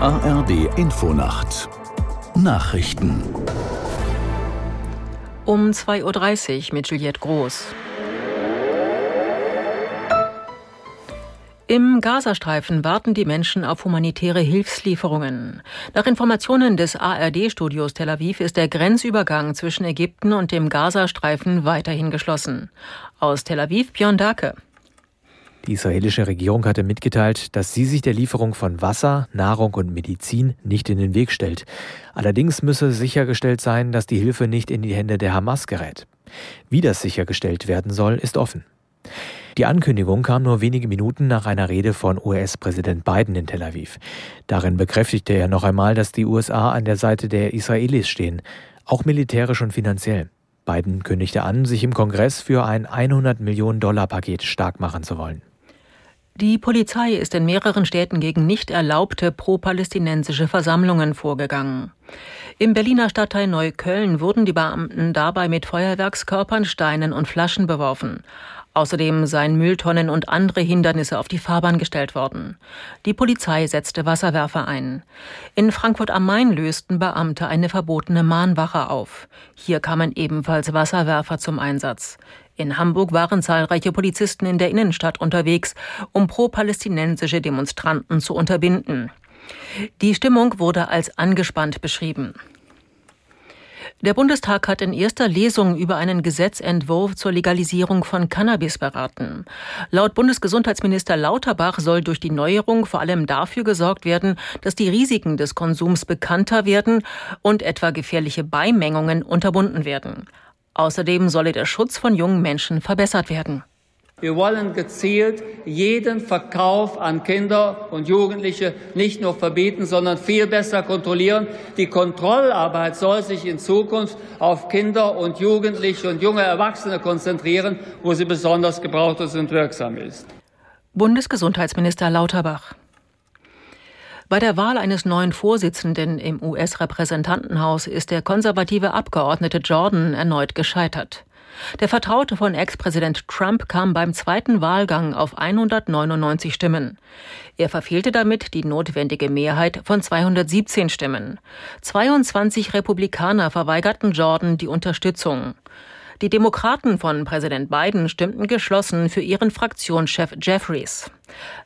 ARD Infonacht Nachrichten um 2.30 Uhr mit Juliette Groß. Im Gazastreifen warten die Menschen auf humanitäre Hilfslieferungen. Nach Informationen des ARD-Studios Tel Aviv ist der Grenzübergang zwischen Ägypten und dem Gazastreifen weiterhin geschlossen. Aus Tel Aviv Björn Dake. Die israelische Regierung hatte mitgeteilt, dass sie sich der Lieferung von Wasser, Nahrung und Medizin nicht in den Weg stellt. Allerdings müsse sichergestellt sein, dass die Hilfe nicht in die Hände der Hamas gerät. Wie das sichergestellt werden soll, ist offen. Die Ankündigung kam nur wenige Minuten nach einer Rede von US-Präsident Biden in Tel Aviv. Darin bekräftigte er noch einmal, dass die USA an der Seite der Israelis stehen, auch militärisch und finanziell. Biden kündigte an, sich im Kongress für ein 100 Millionen Dollar Paket stark machen zu wollen. Die Polizei ist in mehreren Städten gegen nicht erlaubte pro-palästinensische Versammlungen vorgegangen. Im Berliner Stadtteil Neukölln wurden die Beamten dabei mit Feuerwerkskörpern, Steinen und Flaschen beworfen. Außerdem seien Mülltonnen und andere Hindernisse auf die Fahrbahn gestellt worden. Die Polizei setzte Wasserwerfer ein. In Frankfurt am Main lösten Beamte eine verbotene Mahnwache auf. Hier kamen ebenfalls Wasserwerfer zum Einsatz. In Hamburg waren zahlreiche Polizisten in der Innenstadt unterwegs, um pro-palästinensische Demonstranten zu unterbinden. Die Stimmung wurde als angespannt beschrieben. Der Bundestag hat in erster Lesung über einen Gesetzentwurf zur Legalisierung von Cannabis beraten. Laut Bundesgesundheitsminister Lauterbach soll durch die Neuerung vor allem dafür gesorgt werden, dass die Risiken des Konsums bekannter werden und etwa gefährliche Beimengungen unterbunden werden. Außerdem solle der Schutz von jungen Menschen verbessert werden. Wir wollen gezielt jeden Verkauf an Kinder und Jugendliche nicht nur verbieten, sondern viel besser kontrollieren. Die Kontrollarbeit soll sich in Zukunft auf Kinder und Jugendliche und junge Erwachsene konzentrieren, wo sie besonders gebraucht und wirksam ist. Bundesgesundheitsminister Lauterbach. Bei der Wahl eines neuen Vorsitzenden im US-Repräsentantenhaus ist der konservative Abgeordnete Jordan erneut gescheitert. Der Vertraute von Ex-Präsident Trump kam beim zweiten Wahlgang auf 199 Stimmen. Er verfehlte damit die notwendige Mehrheit von 217 Stimmen. 22 Republikaner verweigerten Jordan die Unterstützung. Die Demokraten von Präsident Biden stimmten geschlossen für ihren Fraktionschef Jeffries.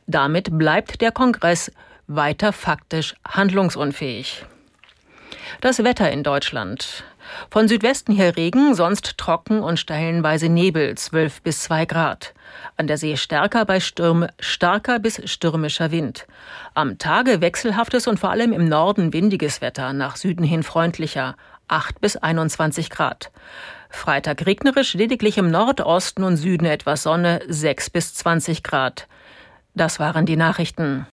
Damit bleibt der Kongress weiter faktisch handlungsunfähig. Das Wetter in Deutschland. Von Südwesten her Regen, sonst trocken und stellenweise Nebel, 12 bis 2 Grad. An der See stärker bei Stürm, starker bis stürmischer Wind. Am Tage wechselhaftes und vor allem im Norden windiges Wetter, nach Süden hin freundlicher, 8 bis 21 Grad. Freitag regnerisch, lediglich im Nordosten und Süden etwas Sonne, 6 bis 20 Grad. Das waren die Nachrichten.